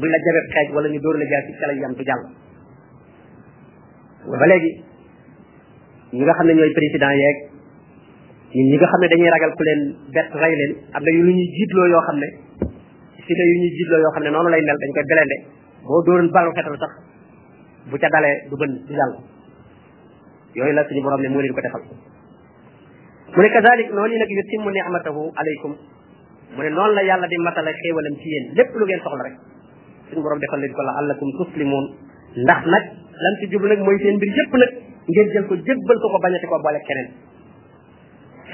buñ la jabee xeej wala ñu dóor la jaar ci kala yam du jàll ba léegi ñi nga xam ne ñooy président yeeg ñun ñi nga xam ne dañuy ragal ku leen bett rey leen am na yu lu ñuy jiitloo yoo xam ne si ne yu ñuy jiitloo yoo xam ne noonu lay mel dañ koy belende boo dóoroon balu fetal sax bu ca dalee du bën du jàll yooyu la suñu borom ne moo leen ko defal mu ne kazalik noonu nag yutimmu ni'matahu alaykum mu ne noonu la yàlla di matale xéewalam ci yéen lépp lu ngeen soxla rek suñu borom defal leen ko la allakum tuslimoon ndax nag lam ci jublu nag mooy seen mbir yépp nag ngeen jël ko jébbal ko ko bañati ko boole keneen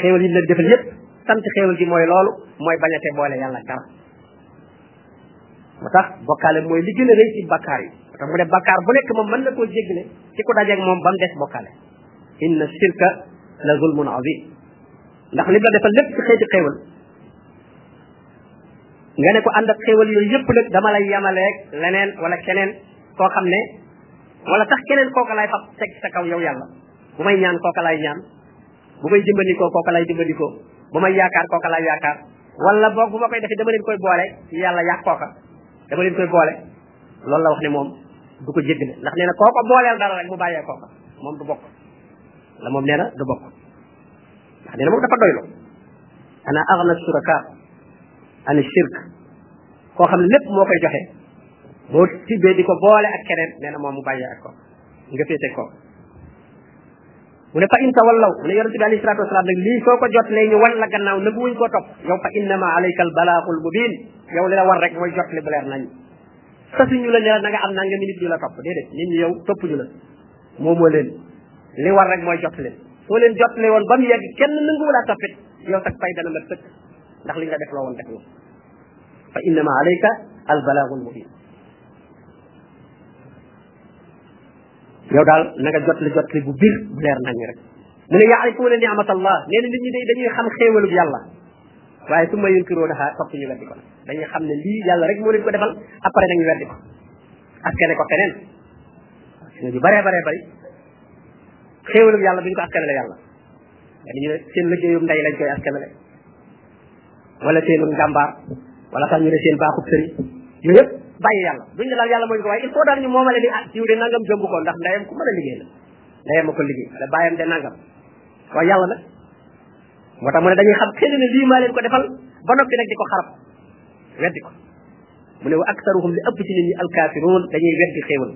xéewal yi leen defal yépp sant xéewal gi mooy loolu mooy bañate boole yàlla dara moo tax bokkaale mooy li gën a rëy ci bakkaar yi moo tax mu ne bakkaar bu nekk moom mën na koo jéggale ci ku dajeeg moom ba mu des bokkaale inna shirka la zulmun azim ndax li la defal lépp ci xeeti xéewal nga ne ko ànd ak xéewal yooyu yëpp nag dama lay yamaleeg leneen wala keneen koo xam ne wala sax keneen kooka lay fab teg sa kaw yow yàlla bu may ñaan kooka lay ñaan bu may dimbandikoo kooka lay dimbandikoo bu may yaakaar kooka lay yaakaar wala boog bu ma koy defee dama leen koy boole yàlla yàq kooka dama leen koy boole loolu la wax ne moom du ko jéggale ndax nee na koo ko booleel dara rek mu bàyyee kooka moom du bokk la moom nee na du bokk ndax nee na moom dafa doylu ana agna suraka an shirk koo xam ne lépp moo koy joxe boo tibbee di ko boole ak keneen nee na moom mu bàyyee ak ko nga féete ko mu ne fa in tawallaw mu ne yonente bi alayhi salatu wasalaam nag lii soo ko jot lee ñu wan la gannaaw nëbb wuñ koo topp yow fa innama alayka al balaaxul mubin yow li la war rek mooy jot li bu leer nañ sasuñu la ne la na nga am naa nga minute ñu la topp déedéet nit ñi yow topp ñu la moomoo leen li war rek mooy jot leen soo leen jot lee woon ba mu yegg kenn nanguwu laa toppit yow sax fay dana mat sëkk ndax li nga def la woon def nga fa innama alayka al balaaxul mubin yow daal na nga jot li jot li bu bir bu leer nañ rek mu ne yaarifuuna ni'matallah nee na nit ñi day dañuy xam xéewalub yàlla waaye su ma yunkiroo dafa topp ñu weddi ko dañuy xam ne lii yàlla rek moo leen ko defal après dañuy weddi ko askane ko keneen suñu ju baree baree bari xéewalub yàlla duñ ko askane la yàlla dañu ne seen liggéeyub ndey lañ koy askane la wala seenum njàmbaar wala sax ñu ne seen baaxub sëriñ yooyu yëpp bàyyi yàlla duñ ne daal yàlla moo ñu ko waaye il faut daal ñu moomale ni ah jiw de nangam jëmb ko ndax ndeyam ku mën a liggéey la ndeyam a ko liggéey wala bàyyam de nangam waaye yàlla nag moo tax mu ne dañuy xam xëy na lii maa leen ko defal ba noppi nag di ko xarab weddi ko mu ne wa aktaruhum li ëpp ci nit ñi alkaafiruun dañuy weddi xéewal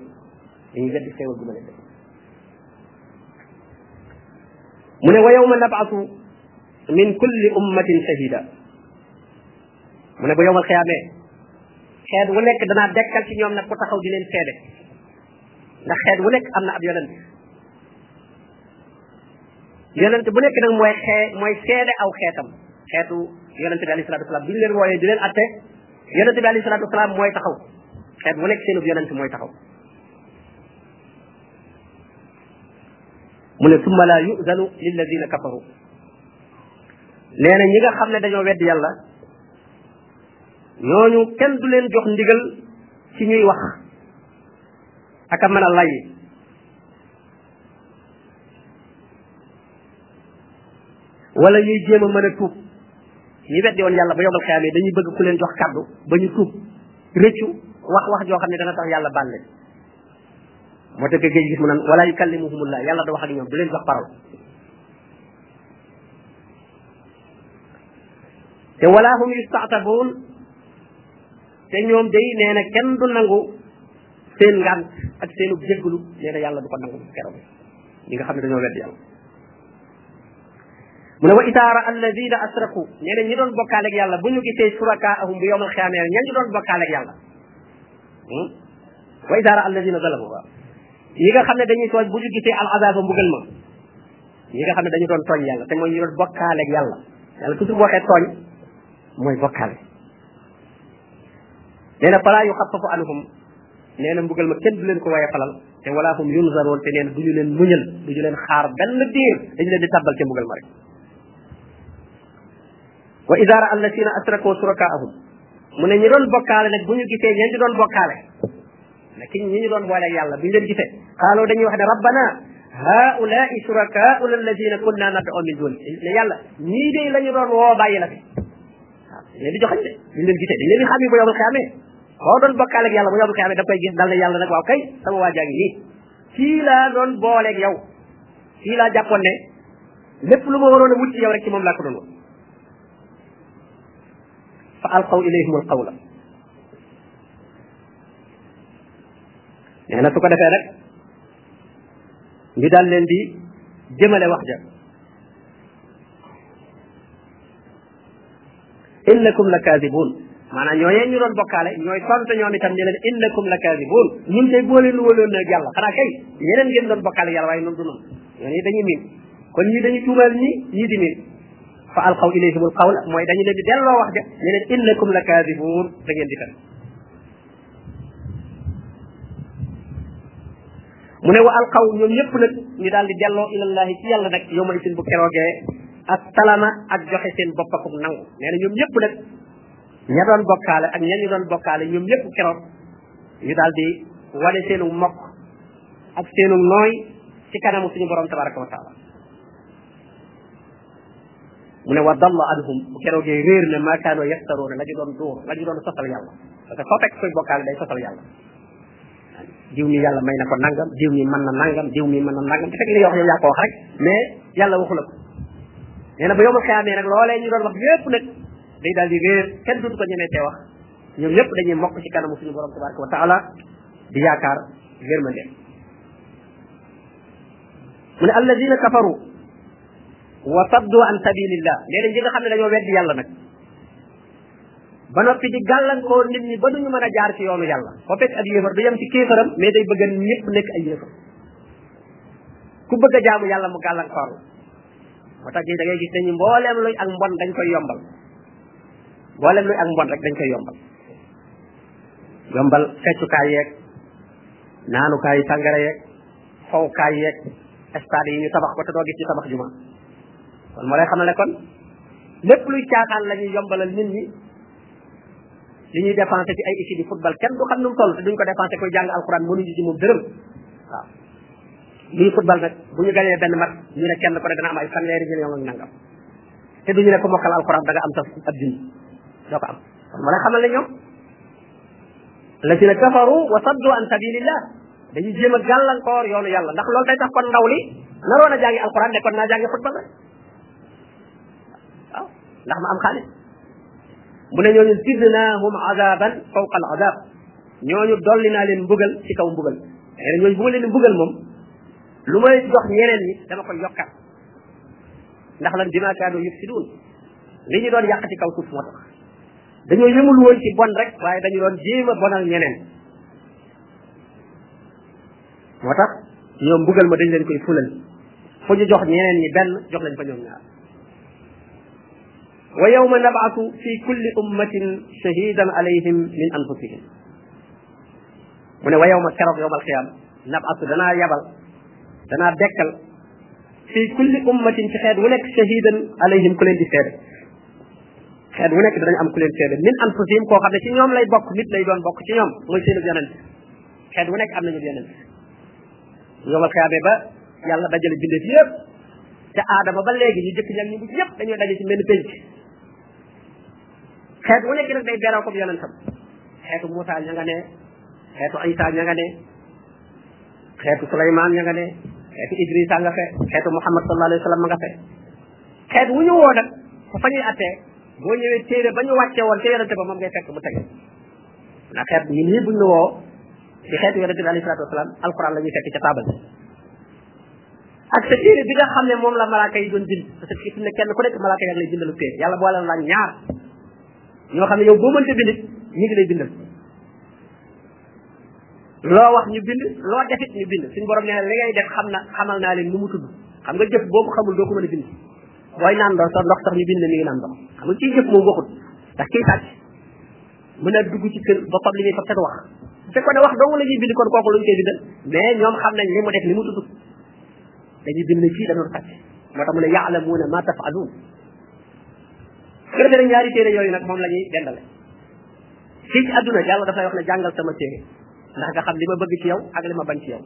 dañuy weddi xéewal gu ma leen def mu ne wa yawma nab'asu min kulli ummatin shahida mu ne bu yowmal xiyaamee xeet wu nekk danaa dekkal ci ñoom nag ku taxaw di leen seede ndax xeet wu nekk am na ab yonent yonent bu nekk nag mooy xee mooy seede aw xeetam xeetu yonent bi alayhi salaatu wasalaam bu ñu leen wooyee di leen atte yonent bi alayhi salaatu wasalaam mooy taxaw xeet wu nekk seenub yonent mooy taxaw mu ne summa laa yuzanu lilladina kafaru nee na ñi nga xam ne dañoo wedd yàlla ñooñu kenn du leen jox ndigal ci ñuy wax ak a mën a lay wala ñuy jéem a mën a tuub ñi weddi woon yàlla ba yombal xiyaamee dañuy bëgg ku leen jox kàddu ba ñu tuub rëccu wax wax joo xam ne dana tax yàlla baal leen moo tax géej gis mu naan wala yukallimuhumullah yàlla da wax ak ñoom du leen jox parole te wala hum yustatabuun te ñoom day nee na kenn du nangu seen ngant ak seenu jégglu nee na yàlla du ko nangu keroog ñi nga xam ne dañoo wedd yàlla mu ne wa itaara alladina asraku nee na ñi doon bokkaale ak yàlla bu ñu gisee surakaahum bu yowmal xiyaamee ña ñu doon bokkaale ak yàlla hmm? wa idaa raa alladina zalamu waaw ñi nga xam ne dañuy tooñ bu ñu gisee al azaba mbugal ma ñi nga xam ne dañu doon tooñ yàlla te mooy ñu doon bokkaale ak yàlla yàlla toujours boo waxee tooñ mooy bokkaale nee na falaa yu xafafu anhum nee na mbugal ma kenn du leen ko waye falal te wala hum yunzaroon te nee na du ñu leen muñal du ñu leen xaar benn diir dañu leen di tàbbal ca mbugal ma rek wa ida ra allasina asrakoo surakaahum mu ne ñi doon bokkaale nag bu ñu gisee ñeen di doon bokkaale nag ki ñi ñu doon boole yàlla bu ñu leen gisee xaaloo dañuy wax ne rabbana haulaai surakauna alladina kunna nad'u min duni ne yàlla ñii de la ñu doon woo bàyyi la fi waaw dañ leen di joxañ de dañ leen gisee dañ leen di xam yi bu yowmal xiyaamee boo doon bokkaale ak yàlla bu yowmal xiyaamee da koy gis dal na yàlla nag waaw kay sama waa jaa ngi nii kii laa doon booleeg yow kii laa jàppoon ne lépp lu ma waroon a wut ci yow rek ci moom laa ko doon wut fa alqaw ilayhim al qawla nee na su ko defee rek ñu daal leen di jëmale wax ja innakum la kaadibuun maanaam ñooñee ñu doon bokkaale ñooy tontu ñoom itam ne leen innakum la kaadibuun ñun tey boole nu waloon nag yàlla xanaa kay yeneen ngeen doon bokkaale yàlla waaye noonu du noonu ñooñu dañuy miin kon ñii dañuy tuumaal ñi ñii di miin fa alqaw ilayhim alqawla mooy dañu leen di delloo wax ja ne leen innakum la kaadibuun da ngeen di fen mu ne wa alqaw ñoom ñëpp nag ñu daal di delloo ilallahi ci yàlla nag yow ma isin bu keroogee ak talama ak joxe seen bopp ak nangu nee na ñoom ñëpp nag ña doon bokkaale ak ña ñu doon bokkaale ñoom ñëpp keroog ñu daal di wane seenu mokk ak seenu nooy ci kanamu suñu borom tabaraka wa taala mu ne wa dalla anhum bu keroogee réer na maakaanoo yaftaroona la ñu doon dóor la ñu doon sosal yàlla parce que foo fekk koy bokkaale day sosal yàlla diw mi yàlla may na ko nangam diw mi mën na nangam diw mi mën na nangam te fekk li nga wax yow yaa ko wax rek mais yàlla waxu la ko nee na ba yow ma xeyaamee nag loolee ñu doon wax yépp nag day daal di réer kenn duutu ko ñemee tee wax ñoom ñëpp dañuy mokk ci kanamu suñu borom tabaraka wa taala di yaakaar yërmande mu ne alladina kafaru wa saddu an sabilillah léeg-léeg ñi nga xam ne dañoo weddi yàlla nag ba noppi di gàllankoor nit ñi ba duñu mën a jaar ci yoonu yàlla ko fekk ab yéefar du yem ci kéefaram mais day bëgg ñëpp nekk ay yéefar ku bëgg a jaamu yàlla mu gàllankoor la moo tax da ngay gis dañu mbooleem luy ak mbon dañ koy yombal mbooleem luy ak mbon rek dañ koy yombal yombal feccukaay yeeg naanukaayu sàngara yeeg fowkaay yeeg stade yi ñu tabax ko te doo gis ñu tabax juma kon moo lay xamal ne kon lépp luy caaxaan la ñuy yombalal nit ñi li ñuy dépensé ci ay équipe di football kenn du xam nu mu toll te duñ ko dépensé koy jàng alxuraan mënuñu ci moom dërëm waaw ñuy football nag bu ñu gañee benn mat ñu ne kenn ko ne dana am ay fanweeri million ak nangam te duñu ne ko mokkal alxuraan da nga am sa ab junni doo ko am kon moo lay xamal ne ñoom alladina kafaru wa saddu an sabilillah dañuy jéem a gàllankoor yoonu yàlla ndax loolu day tax kon ndaw li naroon a jàngi alquran ne kon naa jàngi football rek waaw ndax ma am xaalis mu ne ñooñu zidnaahum azaban fawqa al azab ñooñu dolli naa leen mbugal ci kaw mbugal nee na ñooñu bu ma leen mbugal moom lu may jox ñeneen ñi dama koy yokkat ndax lan bima kaanu yufsiduun li ñu doon yàq ci kaw suuf moo tax dañoo yëmul woon ci bon rek waaye dañu doon jéem a bonal ñeneen moo tax ñoom mbugal ma dañ leen koy fulal fu ñu jox ñeneen ñi benn jox leen fa ñoom ñaar wa yawma nab'athu fi kulli ummatin shahidan alayhim min anfusihim mu ne wa yawma keroog yawmal xiyaam nab'athu danaa yabal danaa dekkal fi kulli ummatin ci xeet wu nekk shahidan alayhim ku leen di seede xeet wu nekk danañ am ku leen seede min anfusihim koo xam ne ci ñoom lay bokk nit lay doon bokk ci ñoom mooy seen yonent xeet wu nekk am nañu yonent yomal xiyaame ba yàlla dajale bindeef yëpp te aadama ba léegi ñu jëkk ñag ñu bu ñëpp dañoo daje ci benn penc xeet wu nekk nag day beroo ko yonentam xeetu Moussa ña nga ne xeetu Isa ña nga ne xeetu Souleymane ña nga ne xeetu Idrissa nga fe xeetu Muhammad sallallahu alayhi wa sallam nga fe xeet wu ñu woo nag fa fa ñuy attee boo ñëwee téere ba ñu wàcce woon ca yonente ba moom ngay fekk mu tege ndax xeet ñun ñi buñ la woo ci xeetu yonente bi alayhi salaatu wasalaam alquran la ñuy fekk ca taabal ak sa téere bi nga xam ne moom la malaaka yi doon bind parce que fi ne kenn ku nekk malaaka yaa ngi lay bindalu téere yàlla boole la ñaar ñoo xam ne yow boo mënta bind ñi ngi lay bindal loo wax ñu bind loo defit ñu bind suñu borom nee na li ngay def xam na xamal naa leen nu mu tudd xam nga jëf boobu xamul doo ko mën a bind booy naan ndox sa ndox sax ñu bind mi ngi naan ndox xam nga ciy jëf moom waxut ndax ciy sàcc mën a dugg ci kër ba fab li muy fab te du wax bu fekkoon ne wax dong la ñuy bind kon kooku luñ koy bindal mais ñoom xam nañ li mu def li mu tudd dañuy bind ne fii da doon sàcc moo tax mu ne yaalamuuna ma tafaluun su ko defee ñaari téere yooyu nag moom la ñuy dendale fii ci àdduna yàlla dafay wax ne jàngal sama téere ndax nga xam li ma bëgg ci yow ak li ma bañ ci yow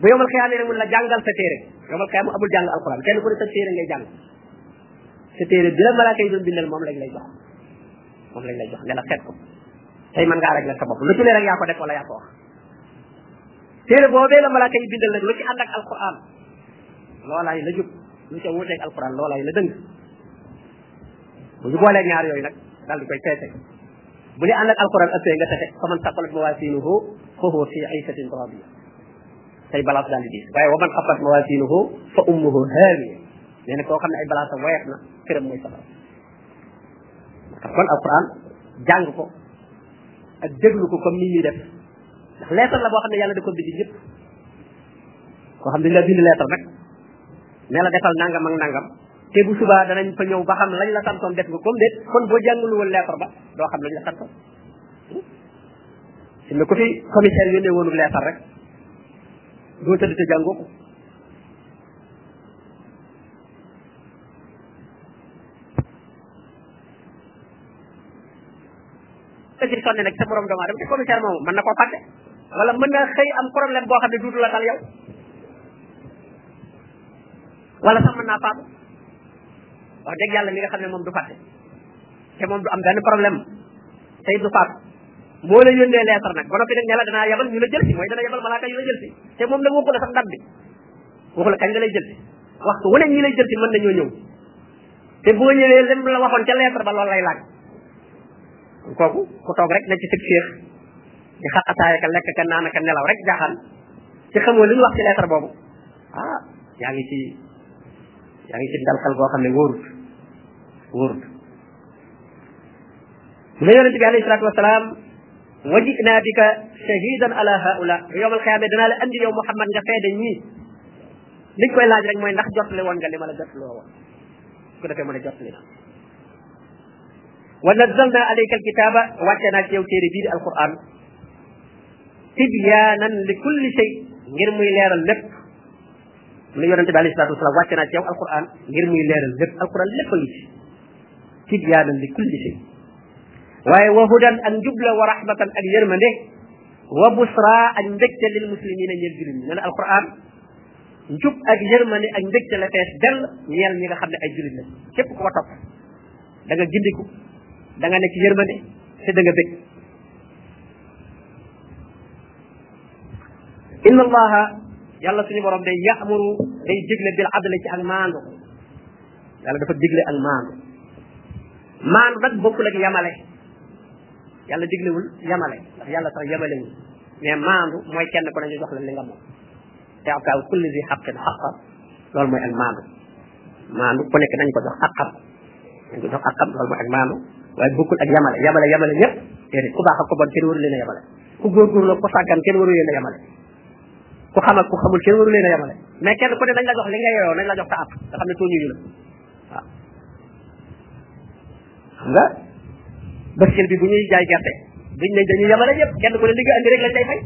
bu yomal xiyaamee nag mun la jàngal sa téere yomal xiyaam mu amul jàng alquran kenn ku ne sa téere ngay jàng sa téere bi la malaaka yi doon bindal moom lañ lay jox moom lañ lay jox ne la xeet ko tey mën ngaa régler sa bopp lu ci ne rek yaa ko def wala yaa ko wax téere boobee la malaaka yi bindal nag lu ci ànd ak alquran loolaay la jub lu ca wuuteeg alquran loolaay la dëng bu ñu boolee ñaar yooyu nag daal di koy peese bu dee ànd ak alquran ëppee nga texe fa man saqalat mawaasinuhu fa huwa fi aysatin radiya say balance daal di diis waaye wa man xafat mawaasinuhu fa ummuhu haawiya nee na koo xam ne ay balance am woyof na këram mooy safara ndax kon alquran jàng ko ak déglu ko comme ni ñuy def ndax leetar la boo xam ne yàlla da ko bind ñëpp koo xam ne dañ la bind leetar nag ne la defal nangam ak nangam te bu subaa danañ fa ñëw ba xam lañ la santoon def nga comme déet kon boo jàngul woon lettre ba doo xam lañ la santoon fi ne ko fi commissaire yónnee woonu lettre rek doo tëdd te jàngoo ko te ci sonne nag sa borom doomu aadama te commissaire moomu mën na koo fàtte wala mën na xëy am problème boo xam ne duutu la dal yow wala sax mën naa faatu wax dëgg yàlla mi nga xam ne moom du fàtte te moom du am benn problème tey du faatu moo la yónnee leetar nag ba noppi nag ne la danaa yabal ñu la jël si mooy dana yabal malaaka yu la jël si te moom la waxu la sax date bi waxu la kañ nga lay jël si waxtu wu ne ñi lay jël si mën nañoo ñëw te boo ñëwee lem la waxoon ca leetar ba loolu lay laaj kooku ku toog rek na ci sëg féex di xaqataay ka lekk ka naan ka nelaw rek jaaxaan ci xamoo li ñu wax ci leetar boobu ah yaa ngi ci yaa ngi ci ndalkal goo xam ne wóorut wóorut mu ne yonente bi alayhi salaatu wasalaam wajina bika shahidan ala haula bu yowmal xiyaame danaa la andi yow Muhammad nga feede ñii liñ koy laaj rek mooy ndax jottale woon nga li ma la jottale woon su ko defee mu ne jottali na wa nazzalna alayka alkitaba wàcce naa ci yow téere bii di alquran tibyaanan li kulli shay ngir muy leeral lépp lu yonente bi alayhi salaatu wasalaam wàcce naa ci yow alquran ngir muy leeral lépp alquran lépp a ngi ci tibyaanan li kulli shay waaye wa hudan ak njubla wa rahmatan ak yërmande wa busra ak mbégte lil muslimina ñeel jullit ñi ne la alquran njub ak yërmande ak mbégte la fees dell ñeel ñi nga xam ne ay jullit la képp ku ko topp da nga gindiku da nga nekk yërmande te da nga bég inna allaha yàlla suñu borom day ya'muru day digle bil adli ci ak maandu yàlla dafa digle ak maandu maandu nag bokkul ak yamale yàlla diglewul yamale ndax yàlla sax yamalewul mais maandu mooy kenn ku ne ñu jox la li nga moom te ataaw kulli zi xaqin xaqa loolu mooy ak maandu maandu ku nekk dañ ko jox ak xam dañ ko jox ak xam loolu mooy ak maandu waaye bokkul ak yamale yamale yamale ñëpp déedéet ku baax ak ko bon kenn waru leen a yamale ku góorgóorlu ku sàggan kenn waru leen a yamale ku xam ak ku xamul kenn waru leen a yamale mais kenn ku ne dañ la jox li nga yoroo nañ la jox sa àpp nga xam ne tooñu ñu la waaw xam nga basket bi bu ñuy jaay gerte duñ ne dañuy yamale ñëpp kenn ku ne li nga andi rek lañ lay fay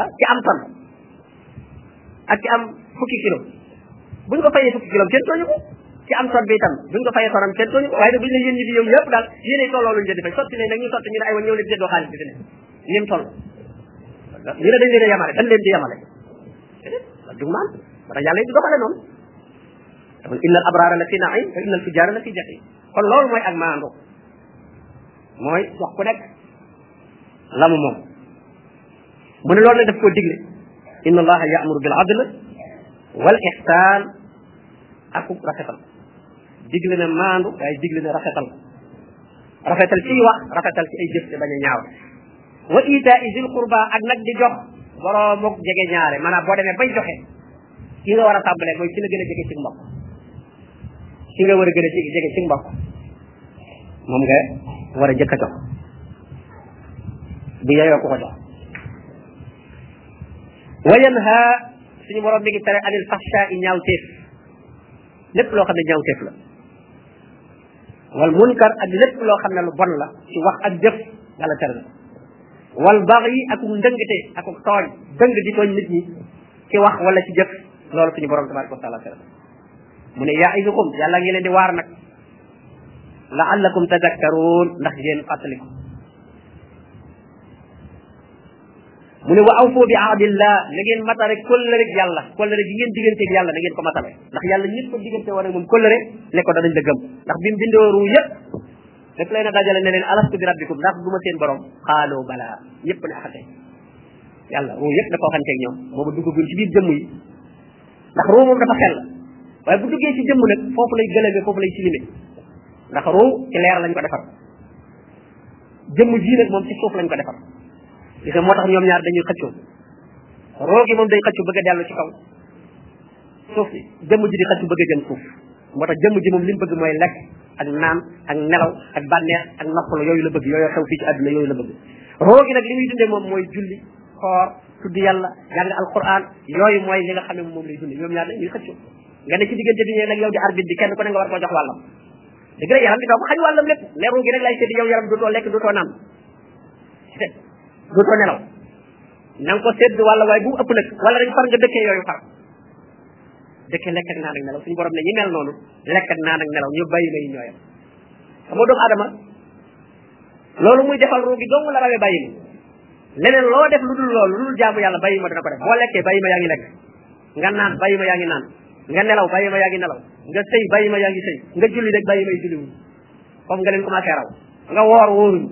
ah ci am tan ak ci am fukki kilo buñ ko fayee fukki kilo kenn tooñu ko ci am sot bi itam buñ ko fayee sonam kenn tooñu ko waaye nag buñ ne yéen ñi di yow yëpp daal yéenay tolloo luñ jënd fay sotti ne nag ñu sotti ñu ne ay wa ñëw leen jëndoo xaalis bi fi ne ni mu toll ñu ne dañ leen a yamale dañ leen di yamale wal dug maan moo tax yàlla yi di doxale noonu dafa innal abraara la fi naim wa innal fujjaara la fi jahim kon loolu mooy ak maandu mooy wax ku nekk la mu moom mu ne loolu nag daf koo digle inna allaha yaamuru bil adl wal ihsan ak rafetal digle na maandu waaye digle na rafetal rafetal ciy wax rafetal ci ay jëf te bañ a ñaaw wa itaa isil qurba ak nag di jox boroomuk jege ñaare maanaam boo demee bay joxe ki nga war a tàmbalee mooy ci la gën a jege ci mbokk ci nga war a gën a jege jege ci mbokk moom nga war a jëkk a jox bu yeyoo ku ko jox wa yanha suñu borom mi ngi tere anil faxsha i ñaawteef lépp loo xam ne ñaawteef la wal munkar ak lépp loo xam ne lu bon la ci wax ak jëf yàlla tere na wal bax yi ak ndëngte ak tooñ dëng di tooñ nit ñi ci wax wala ci jëf loolu suñu borom tabaraka wa taala tere na mu ne ya'idukum yàlla ngi leen di waar nag la'allakum tadakkaruun ndax ngeen fàttaliku mu ne wa awfu bi ahdillah na ngeen matale kóllëre ak yàlla kóllëre gi ngeen diggante ak yàlla na ngeen ko matale ndax yàlla ñëpp ko diggante war ak moom kóllëre ne ko danañ la gëm ndax bi mu bindoo ruu yëpp daf leen a dajale ne leen alastu bi rabbikum ndax du ma seen borom xaaloo balaa ñëpp ne axate yàlla ruu yëpp dafa waxanteeg ñoom boobu duggaguñ ci biir jëmm yi ndax roo moom dafa sell waaye bu duggee ci jëmm nag foofu lay gëlëme foofu lay silime ndax roo ci leer lañ ko defar jëmm jii nag moom ci suuf lañ ko defar gis nga moo tax ñoom ñaar dañuy xëccoo roo gi moom day xëccu bëgg a dellu ci kaw suuf si jëmm ji di xëccu bëgg a jëm suuf moo tax jëmm ji moom li mu bëgg mooy lekk ak naan ak nelaw ak bànneex ak noppalu yooyu la bëgg yooyu xew fii ci àdduna yooyu la bëgg roo gi nag li muy dundee moom mooy julli koor tudd yàlla jàng alquran yooyu mooy li nga xam ne moom lay dund ñoom ñaar nag ñuy xëccoo nga ne ci diggante bi ñee nag yow di arbitre bi kenn ku ne nga war koo jox wàllam dëgg la yaram bi doo ko xañ wàllam lépp leeru gi rek lay sédd yow yaram dootoo lekk dootoo naan dootoo nelaw na nga ko sédd wala waaye bu ëpp nag wala rek far nga dëkkee yooyu far dëkkee lekk ak naan ak nelaw suñu borom ne ñi mel noonu lekk ak naan ak nelaw ñu bàyyi may ñooyam xam nga doomu aadama loolu muy defal ruu gi dong la rawee bàyyi ma leneen loo def lu dul loolu lu dul jaamu yàlla bàyyi ma dana ko def boo lekkee bàyyi ma yaa ngi lekk nga naan bàyyi ma yaa ngi naan nga nelaw bàyyi ma yaa ngi nelaw nga sëy bàyyi ma yaa ngi sëy nga julli rek bàyyi may julliwuñ foofu nga leen commencé raw nga woor wóoruñ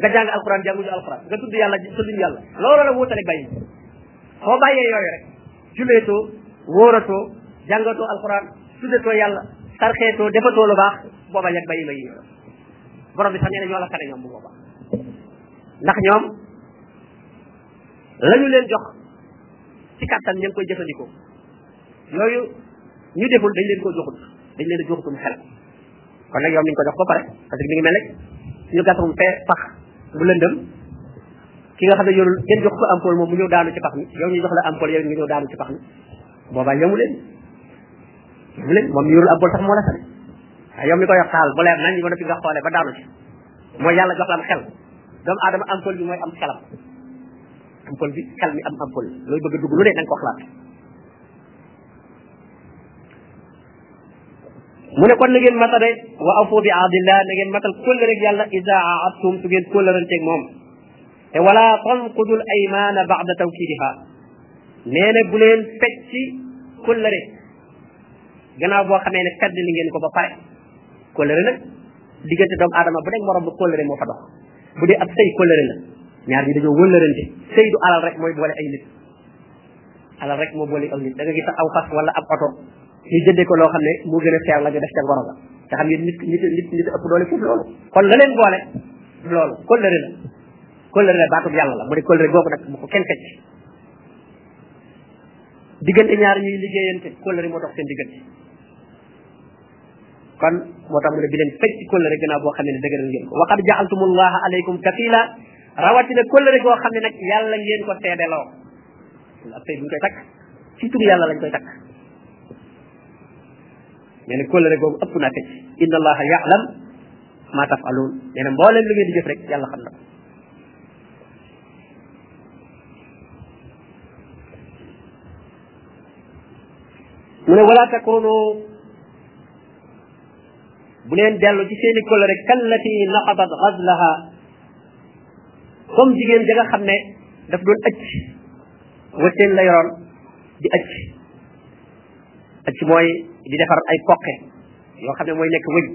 nga jàng alxuraan jànguñu alxuraan nga tudd yàlla tudduñu yàlla loolu la wuutale bàyyi boo bàyyee yooyu rek juleetoo wóoratoo jàngatoo alxuraan tuddatoo yàlla tarxeetoo defatoo lu baax booba yag bayi ma yi borom bi sax nee na ñoo la tane ñoom bu booba ndax ñoom lañu leen jox ci kàttan ña koy jëfandikoo yooyu ñu deful dañ leen koo joxut dañ leen a joxutum xel kon nag yow mi ngi ko jox ba pare parce que mi ngi mel rek suñu gasum fee pax bu lëndëm ki nga xam ne yorul kenn jox ko ampoule moom mu ñëw daanu ci pax mi yow ñu jox la ampoule yow nga ñëw daanu ci pax mi boobaa yëngu leen yëngu leen moom yorul ampoule sax moo la sane waaye yow mi ko yor taal bu leer nañ ba noppi nga xoolee ba daanu ci mooy yàlla jox la am xel doomu aadama ampoule bi mooy am xelam ampoule bi xel mi am ampoule looy bëgg a dugg lu ne na nga ko xalaat mu ne kon na ngeen matale wa afu bi ahdillah na ngeen matal kóllëre rek yàlla ida aadtum su ngeen kóllëranteeg moom te wala tanqudul aymaana baada tawkiidiha nee na bu leen fecci kóllëre gannaaw boo xamee ne fedd li ngeen ko ba pare kóllëre nag diggante doomu aadama bu nekk morom bu kóllëre moo fa dox bu dee ab sëy kóllëre la ñaar ñi dañoo wëllërante sëy du alal rek mooy boole ay nit alal rek moo boole aw nit da nga gis aw fas wala ab oto ñu jëndee ko loo xam ne moo gën a seer la nga def ca goro ga te xam ngeen nit nit nit nit ëpp doole foofu loolu kon la leen boole loolu kóllëre la kóllëre la baatub yàlla la mu ne kóllëre googu nag bu ko kenn fecc diggante ñaar ñuy liggéeyante kóllëre moo dox seen diggante kon moo tax mu ne bi leen fecc kóllëre gannaaw boo xam ne dëgëral ngeen ko waqad jaaltumullaha alaykum kafila rawatina kóllëre goo xam ne nag yàlla ngeen ko seedeloo ak tey bu ñu koy takk ci tur yàlla lañ koy takk nee na kóllëre googu ëpp naa fecc inna allaha yaalam ma tafaluun nee na mbooleem lu ngeen di jëf rek yàlla xam na ko mu ne wala takrunu bu leen dellu ci seeni kóllëre kallati naqadat ghazlaha comme jigéen ja nga xam ne daf doon ëcc wëtteen la yoroon di ëcc ëcc mooy di defar ay poqe yoo xam ne mooy nekk wëñ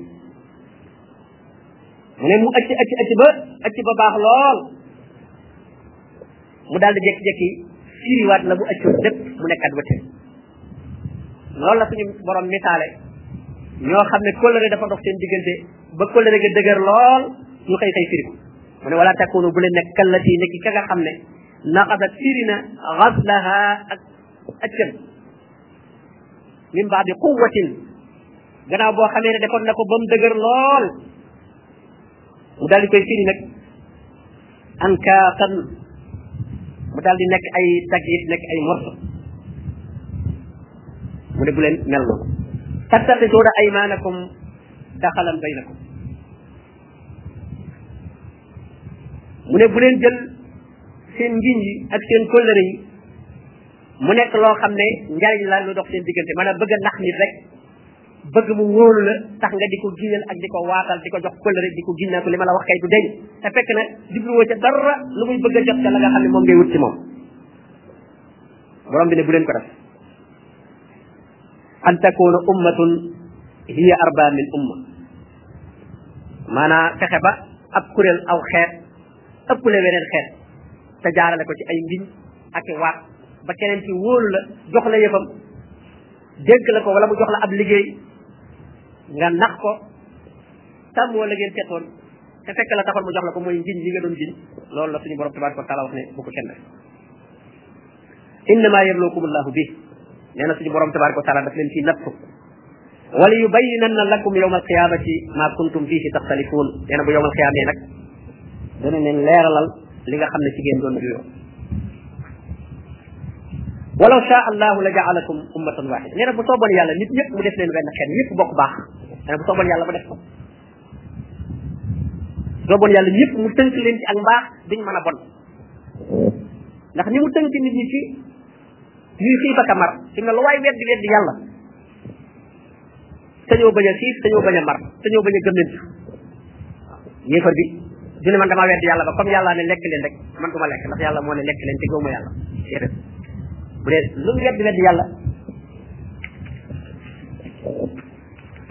mu ne mu ëcc ëcc ëcc ba ëcc ba baax lool mu daal di jékki-jékki firiwaat la mu accoon lépp mu nekkaat wëtte loolu la suñu borom misaale ñoo xam ne kóllëre dafa dox seen diggante ba kóllëre ga dëgër lool ñu xëy xëy firi ko mu ne wala takunu bu leen nekk kallati nekki ka nga xam ne naqadat firi na xaslaha ak accam min baadi quwatin gannaaw boo xamee ne defoon na ko ba mu dëgër lool mu daal di koy firi nag ankaatan mu daal di nekk ay tagit nekk ay morso mu ne bu leen mel noonu tattaxisuuna aymaanakum daxalan baynakum mu ne bu leen jël seen ngiñ yi ak seen kóllëre yi mu nekk loo xam ne njariñ la lu dox seen diggante maanaam bëgg a nax nit rek bëgg mu wóolu la tax nga di ko giñal ak di ko waatal di ko jox kóllëre di ko giñal ko li ma la wax kay du deñ te fekk na jubluwoo ca dara lu muy bëgg a jot ca la nga xam ne moom ngay wut ci moom borom bi ne bu leen ko def an takuna ummatun hiya arba min umma maanaa fexe ba ab kuréel aw xeet ëppale weneen xeet te jaarale ko ci ay mbiñ ak waat ba keneen ci wóolu la jox la yëfam dénk la ko wala mu jox la ab liggéey nga nax ko tam wala ngeen seetoon te fekk la taxoon mu jox la ko mooy ngiñ li nga doon giñ loolu la suñu borom tabaraka wa taala wax ne bu ko kenn def innama yabluukum allahu bi nee na suñu borom tabaraka wa taala daf leen ciy nattu wala yubayyinanna lakum yawma alqiyamati ma kuntum fihi taxtalifuun nee na bu yawma alqiyamee nag dana leen leeralal li nga xam ne ci ngeen doon juyoo walaw sha allahu la jaalakum ummatan waxida nee na bu sooboon yàlla nit ñëpp mu def leen benn xeet ñëpp bokk baax nee na bu sooboon yàlla mu def ko sooboon yàlla ñëpp mu tënk leen ci ak mbaax duñ mën a bon ndax ni mu tënk nit ñi ci ñuy xiif ak a mar fi mu ne lu waay weddi weddi yàlla sañoo bañ a xiif sañoo bañ a mar sañoo bañ a gëmmentu yéefar bi du ne man damaa wedd yàlla ba comme yàlla ne lekk leen rek man du ma lekk ndax yàlla moo ne lekk leen te gëwuma yàlla déedéet bu dee lu mu wedd wedd yàlla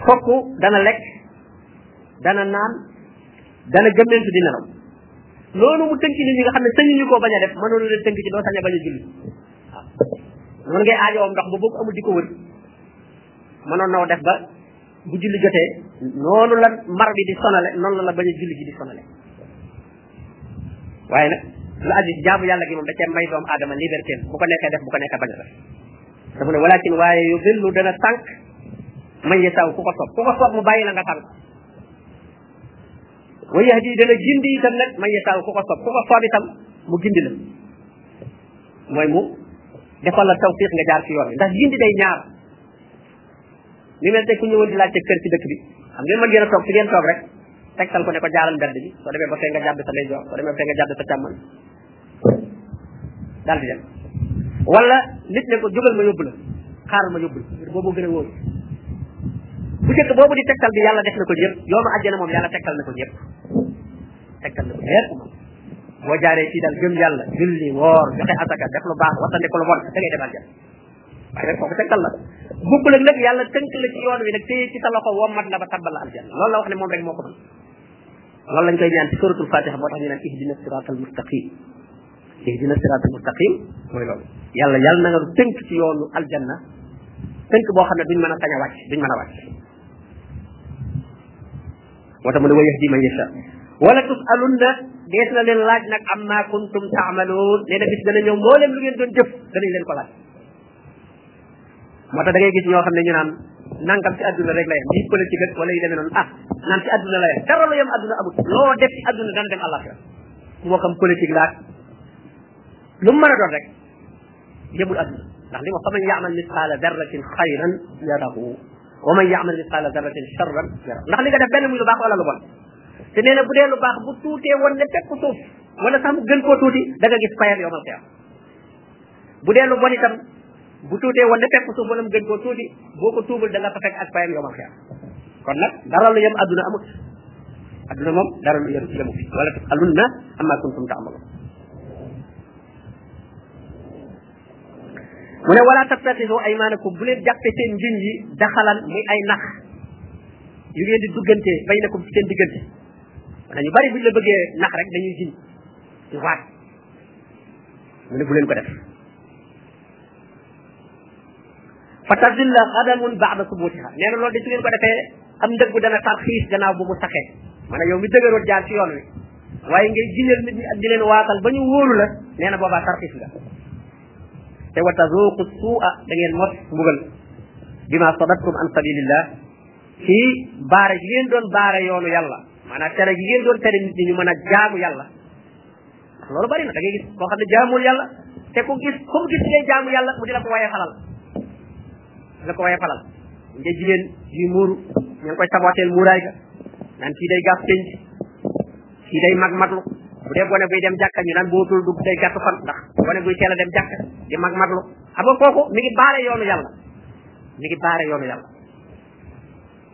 fokk dana lekk dana naan dana gëmmentu di nelaw loolu mu tënk nit ñi nga xam ne sañu ñu koo bañ a def mënoonu leen tënk ci doo sañ a bañ a julli waaw mën ngay aajowam ndox ba boobu amul di ko wër mënoon noo def ba bu julli jotee noonu la mar bi di sonale noonu la la bañ a julli ji di sonale waaye nag lu aju ci jaamu yàlla gi moom da cee may doomu aadama liberté bu ko nekkee def bu ko nekkee bañ a def dafa ne walakin waaye yu dillu dana tànk man ya saw ku ko sopp ku ko sopp mu bàyyi la nga tànk wa yahdi dana gindi itam nag man ya saw ku ko sopp ku ko sopp itam mu gindi la mooy mu defal la tawfiq nga jaar ci yoon bi ndax gindi day ñaar li mel tey ku ñëwoon di laajte kër ci dëkk bi xam ngeen mën ngeen a toog fi ngeen toog rek tegtal ko ne ko jaaral mbedd bi soo demee ba fee nga jàdd sa ndeyjoor soo demee ba fee nga jàdd sa càmmoñ daal di dem wala nit ne ko jógal ma yóbbu la xaaral ma yóbbu la boobu gën a wóor bu njëkk boobu di tegtal bi yàlla def na ko ñëpp yoonu àjjana moom yàlla tegtal na ko ñëpp tegtal la bu leer boo jaaree ci daal gëm yàlla julli woor joxe asaka def lu baax wattandi ko lu bon da ngay demal jàll waaye nag kooku tegtal la bokkul ak nag yàlla tënk la ci yoon wi nag téye ci sa loxo wommat la ba tabbal la aljanna loolu la wax ne moom rek moo ko mën loolu lañ koy ñaan ci suratul fatiha moo tax ñu naan ihdina siratal mustaqim ihdina siratal mustaqim mooy loolu yàlla yàlla na nga tënk ci yoonu aljanna tënk boo xam ne duñ mën a sañ a wàcc duñ mën a wàcc moo tax mu ne wa yahdi man yasha wala tusalunna dees na leen laaj nag amma kuntum taamaluun nee na bis dana ñëw mboolem lu ngeen doon jëf danañ leen ko laaj moo tax da ngay gis ñoo xam ne ñu naan nangam ci àdduna rek la yem lii politique ak wala yu demee noonu ah naan ci àdduna la yem dara lu yem àdduna amul loo def ci àdduna dana dem àllaxira moo xam politique laak lu mu mën a doon rek yëbul adduna ndax li ma fa man yaamal misqaala darratin xayran yarahu wa man yaamal misqaala darratin charran yarahu ndax li nga def benn muy lu baax wala lu bon te nee na bu dee lu baax bu tuutee woon ne fekk suuf wala sax mu gën koo tuuti da nga gis payam yow ma xeex bu dee lu bon itam bu tuutee woon ne fekk suuf wala mu gën koo tuuti boo ko tuubul da nga fa fekk ak payam yow ma xeex kon nag dara lu yem adduna amut adduna moom dara lu yem yemu fi wala tasalunna amma kuntum taamaluun mu ne wala tattaxisu aymaanakum bu leen jàppe seen ngiñ yi daxalan muy ay nax yu ngeen di duggante bay na ko seen diggante wala ñu bari buñ la bëggee nax rek dañuy giñ di waat mu ne bu leen ko def fa tazilla xadamun baada subutiha nee na loolu de su ngeen ko defee am ndëggu dana tarxiis gannaaw bu mu saxee maanaam yow mi dëgëroon jaar ci yoon wi waaye ngay giñal nit ñi ak di leen waatal ba ñu wóolu la nee na boobaa tarxiis nga te wa tazuqu suu'a da ngeen mos mbugal bima sadattum an sabilillah ci baare gi ngeen doon baare yoonu yàlla maanaam tere gi ngeen doon tere nit ñi ñu mën a jaamu yàlla loolu bari na da ngay gis koo xam ne jaamul yàlla te ku gis ku mu gis ngay jaamu yàlla mu di la ko waye falal la ko waye falal nga jigéen yu muuru ñu ngi koy sabooteel muuraay ga naan kii day gàpp penc kii day mag maglu bu dee gone buy dem jàkka ñu naan bootul dugg day gàtt fan ndax gone buy teel a dem jàkka di mag maglu xam nga kooku mi ngi baare yoonu yàlla mi ngi baare yoonu yàlla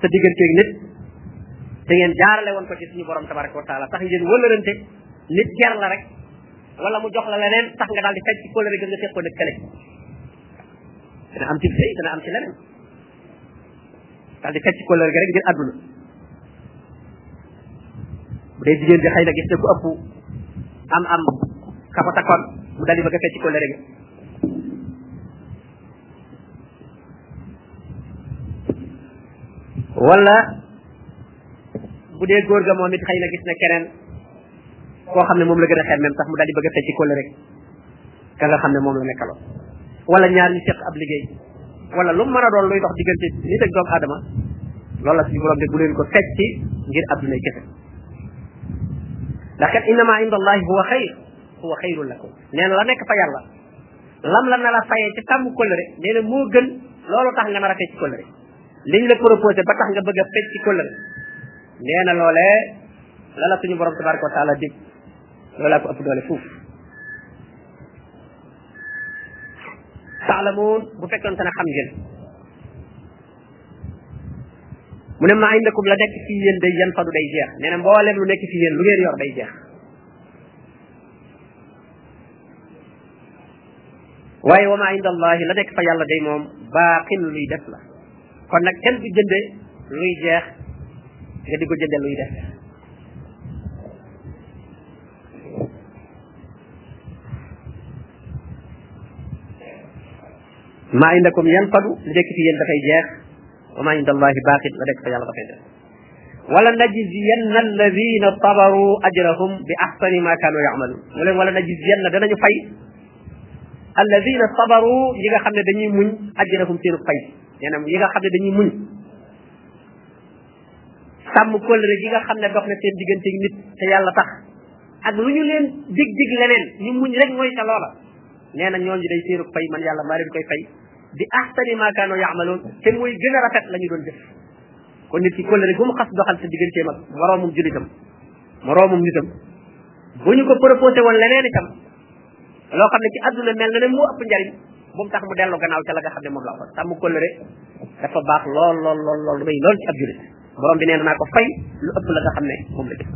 sa digganteeg nit te ngeen jaarale woon ko ci suñu borom tabaraka wa taala tax ngeen wëlërante nit ger la rek wala mu jox la leneen tax nga daal di faj ci kóllëre ga nga seqoon ak kële dana am ci sëy dana am ci leneen daal di faj ci kóllëre ga rek ngir àdduna bu dee jigéen bi xëy na gis na ku ëpp am am ka ko takkoon mu daal di bëgg a faj ci kóllëre ga wala bu dee góor ga moom it xëy na gis na keneen koo xam ne moom la gën a xemmem sax mu daal di bëgg a fecc kóllëre rek ka nga xam ne moom la nekkaloon wala ñaar ñu seq ab liggéey wala lu mën a doon luy dox diggante nit ak doomu aadama loolu la suñu borom de bu leen ko fecc ngir addunay kese ndax kat innama inda allahi huwa xayr huwa xayrun lakum nee na la nekk fa yàlla lam la na la fayee ci tàmm kóllëre nee na moo gën loolu tax nga nar a fecc kóllëre liñ la proposé ba tax nga bëgg a fecc kóllëre nee na loolee la la suñu borom tabaraka wa taala dig loolaa ko ëpp doole fuuf taalamuun bu fekkoon te ne xam ngeen mu ne maa indakum la nekk fii yéen day yan fadu day jeex nee na mboolem lu nekk fii yéen lu ngeen yor day jeex waaye wa ma inda allahi la nekk fa yàlla day moom baaqin luy def la kon nag kenn du jënde luy jeex nga di ko jënde luy def maa indakum yanfadu li nekk fi yéen dafay jeex wa maa inda allahi baaqin la nekk fa yàlla dafay def wala najziyanna alladina sabaru ajrahum bi ahsani ma kanu yamaluun mu leen wala najziyanna danañu fay alladina sabaru yi nga xam ne dañuy muñ ajrahum seenu fay nee na yi nga xam ne dañuy muñ sàmm kóllëre gi nga xam ne dox na seen diggante nit te yàlla tax ak lu ñu leen dig dig leneen ñu muñ rek mooy ca loola nee na ñooñu day séeruk fay man yàlla maa leen koy fay bi ahsani ma kaanu yaamaloon te mooy gën a rafet la ñu doon def kon nit ki kóllëre gu mu xas doxal sa digganteem ak moroomum julitam moroomum nitam bu ñu ko proposé woon leneen itam loo xam ne ci àdduna mel na ne moo ëpp njariñ bu mu tax mu dellu gannaaw ca la nga xam ne moom la waxoon sàmm kóllëre dafa baax lool lool lool lool may lool ci ab julit borom bi nee naa ko fay lu ëpp la nga xam ne moom la jëf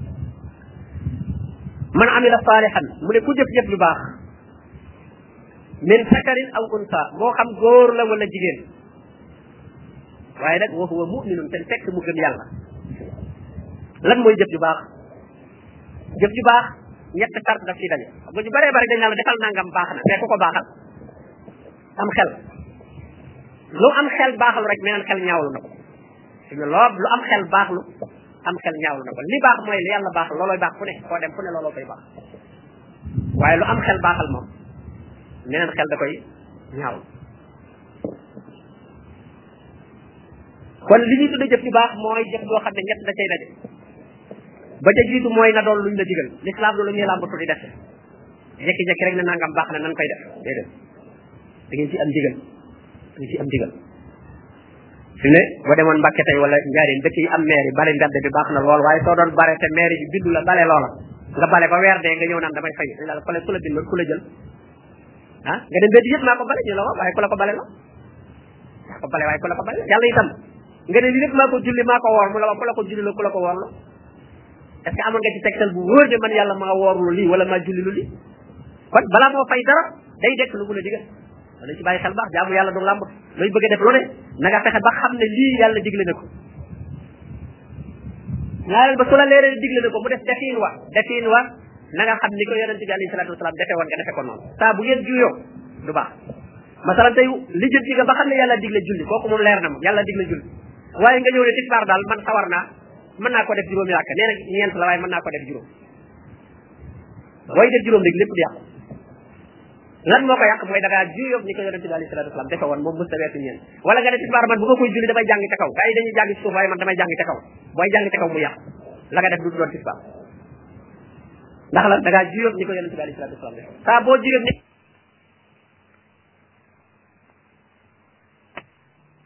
man amila saalihan mu ne ku jëf-jëf lu baax min sakarin aw unsa moo xam góor la wala jigéen waaye nag wa huwa muminun te fekk mu gëm yàlla lan mooy jëf ju baax jëf ju baax ñett sart daf ci daje xam nga ñu baree bari dañ naan la defal nangam baax na mais ku ko baaxal am xel lu am xel baaxalu rek meneen xel ñaawlu na ko suñu loo lu am xel baaxlu am xel ñaawlu na ko li baax mooy li yàlla baax loolooy baax fu ne koo dem fu ne looloo koy baax waaye lu am xel baaxal moom meneen xel da koy ñaawlu kon li ñuy tudde jëf ju baax mooy jëf joo xam ne ñett da cay daje ba ca jiitu mooy na doon luñ la digal lislaam lu ñuy làmbatu di def jekki-jekki rek ne nangam baax na nan koy def déedéet da ngeen ci am digal da ngeen ci am digal fi ne boo demoon Mbàkke tey wala Njaaréem dëkk yi am maire yi bale mbedd bi baax na lool waaye soo doon bare te maire bi bindu la bale loola nga bale ba weer dee nga ñëw naan damay fay dañ la ku la ku la bindoon ku la jël ah nga dem mbedd yëpp maa ko bale ñu la waaw waaye ku la ko bale la maa ko bale waaye ku la ko bale la yàlla itam nga ne lii lépp maa ko julli maa ko woor mu la waaw ku la ko julli la ku la ko woor la est-ce que amoon nga ci tegtal bu wóor ne man yàlla maa woor lu lii wala maa julli lu lii kon balaa moo fay dara day dekk lu mu la digal wala ci bàyyi xel baax jaamu yàlla du làmb looy bëgg a def lu ne na nga fexe ba xam ne lii yàlla digle na ko ñaareel ba su la leeree digle na ko mu def defiin wa defiin wa na nga xam ni ko yonente bi alayhi salatu wasalaam defe woon nga defe ko noonu saa bu ngeen juyoo du baax masalan tey li jënti nga ba xam ne yàlla digle julli kooku moom leer na moom yàlla digle julli waaye nga ñëw ne tisbaar daal man sawar naa mën naa ko def juróomi ràkk nee na ñeent la waaye mën naa ko def juróom booy def juróom rek lépp di yàqu lan moo ko yàq mooy da ngaa juyoog ni ko yonente bi alayhi salatu wasalaam defe woon moom mës ta weesu ñeent wala nga ne tisbaar man bu ma koy julli damay jàng ca kaw gars yi dañuy jàng ci suuf waaye man damay jàng ca kaw booy jàng ca kaw mu yàqu la nga def du doon tisbaar ndax lan da ngaa jiyoog ni ko yonente bi alayhi salatu wasalaam def saa boo jiyoog ni